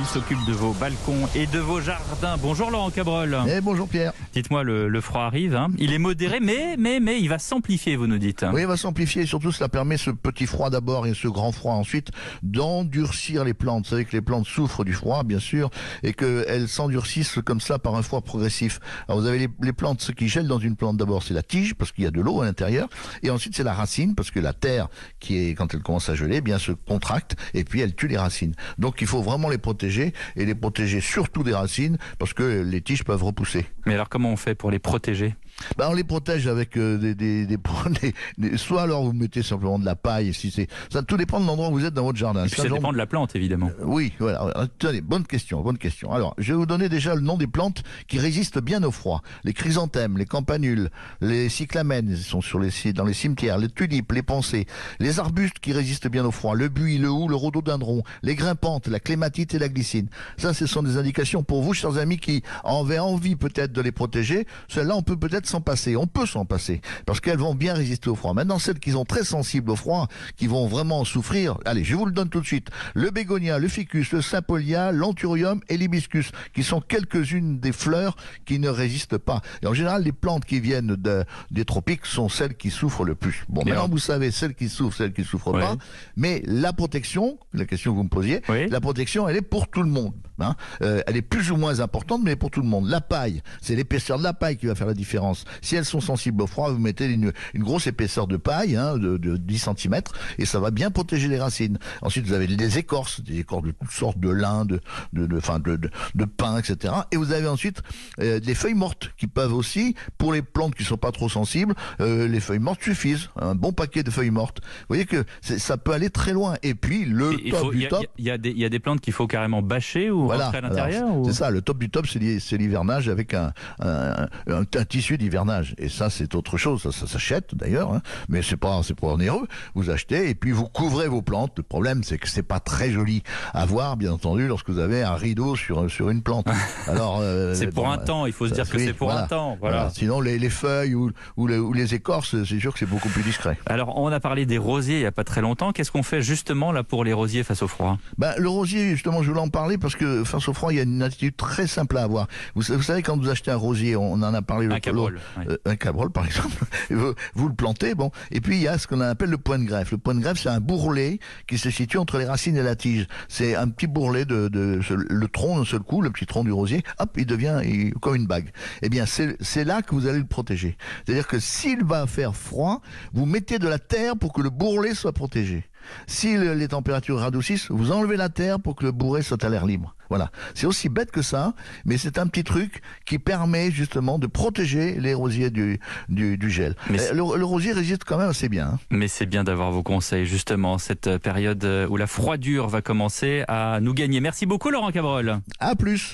s'occupe de vos balcons et de vos jardins. Bonjour Laurent Cabrol. Eh, bonjour Pierre. Dites-moi, le, le froid arrive. hein. Il est modéré, mais, mais, mais il va s'amplifier, vous nous dites. Oui, il va s'amplifier et surtout cela permet ce petit froid d'abord et ce grand froid ensuite d'endurcir les plantes. Vous savez que les plantes souffrent du froid, bien sûr, et qu'elles s'endurcissent comme ça par un froid progressif. Alors vous avez les, les plantes, ce qui gèle dans une plante d'abord, c'est la tige parce qu'il y a de l'eau à l'intérieur, et ensuite c'est la racine parce que la terre qui est quand elle commence à geler, eh bien se contracte et puis elle tue les racines. Donc il faut vraiment les protéger et les protéger surtout des racines parce que les tiges peuvent repousser. Mais alors comment on fait pour les protéger? Ben, on les protège avec euh, des, des, des, soit alors vous mettez simplement de la paille si c'est ça tout dépend de l'endroit où vous êtes dans votre jardin. Et puis ça genre- dépend de la plante, évidemment. oui, voilà. Tenez, bonne question, bonne question. Alors, je vais vous donner déjà le nom des plantes qui résistent bien au froid. Les chrysanthèmes, les campanules, les cyclamènes, ils sont sur les, dans les cimetières, les tulipes, les pensées, les arbustes qui résistent bien au froid, le buis, le hou, le rhododendron, les grimpantes, la clématite et la glycine. Ça, ce sont des indications pour vous, chers amis, qui avaient envie peut-être de les protéger. Celles-là, on peut peut-être s'en passer. On peut s'en passer parce qu'elles vont bien résister au froid. Maintenant, celles qui sont très sensibles au froid, qui vont vraiment souffrir, allez, je vous le donne tout de suite. Le bégonia, le ficus, le sympholia, l'anthurium et l'hibiscus, qui sont quelques-unes des fleurs qui ne résistent pas. Et en général, les plantes qui viennent de- des tropiques sont celles qui souffrent le plus. Bon, maintenant, vous savez, celles qui souffrent, celles qui souffrent pas. Mais la protection, la question que vous me posiez, Oui. la protection, elle est pour tout le monde. hein. Euh, elle est plus ou moins importante, mais pour tout le monde. La paille, c'est l'épaisseur de la paille qui va faire la différence. Si elles sont sensibles au froid, vous mettez une, une grosse épaisseur de paille, hein, de, de 10 cm, et ça va bien protéger les racines. Ensuite, vous avez des écorces, des écorces de toutes sortes, de lin, de, de, de, enfin, de, de, de pin, etc. Et vous avez ensuite euh, des feuilles mortes qui peuvent aussi, pour les plantes qui sont pas trop sensibles, euh, les feuilles mortes suffisent. Un bon paquet de feuilles mortes. Vous voyez que ça peut aller très loin. Et puis, le Il top faut- il du y, a- top, y il y a des plantes qu'il faut carrément bâcher ou voilà, à l'intérieur c'est- ou- c'est ça, le top du top, c'est l'hi- c'est l'hivernage avec un, un, un- un tissu d'hivernage. Et ça, c'est autre chose. Ça, ça s'achète d'ailleurs, hein, mais c'est pas, c'est pas onéreux. Vous achetez et puis vous couvrez vos plantes. Le problème, c'est que c'est pas très joli à voir, bien entendu, lorsque vous avez un rideau sur sur une plante. Alors, euh, C'est pour bon, un temps, il faut se dire que oui, c'est pour voilà, un temps. Voilà. Sinon, les, les feuilles ou, ou, les, ou les écorces, c'est sûr que c'est beaucoup plus discret. Alors, on a parlé des rosiers il n'y a pas très longtemps. Qu'est-ce qu'on fait justement là pour les rosiers face au froid? Ben, le rosier, justement, je voulais en parler parce que face au froid, il y a une attitude très simple à avoir. Vous, sa- vous savez, quand vous achetez un rosier, on en a parlé Un cabrol. oui. Euh, un cabrol par exemple, vous, vous le plantez, bon, et puis il y a ce qu'on appelle le point de greffe. Le point de greffe, c'est un bourrelet qui se situe entre les racines et la tige. C'est un petit bourrelet de, le tronc d'un seul coup, le petit tronc du rosier, hop, il devient il- comme une bague. Eh bien, c'est c'est là que vous allez le protéger. C'est-à-dire que s'il va faire froid, vous mettez de la terre pour que le bourrelet soit protégé. Si le- les températures radoucissent, vous enlevez la terre pour que le bourrelet soit à l'air libre. Voilà. C'est aussi bête que ça, mais c'est un petit truc qui permet justement de protéger les rosiers du, du, du gel. Mais Euh, le, le rosier résiste quand même assez bien. hein. Mais c'est bien d'avoir vos conseils, justement, cette période où la froidure va commencer à nous gagner. Merci beaucoup, Laurent Cabrol. À plus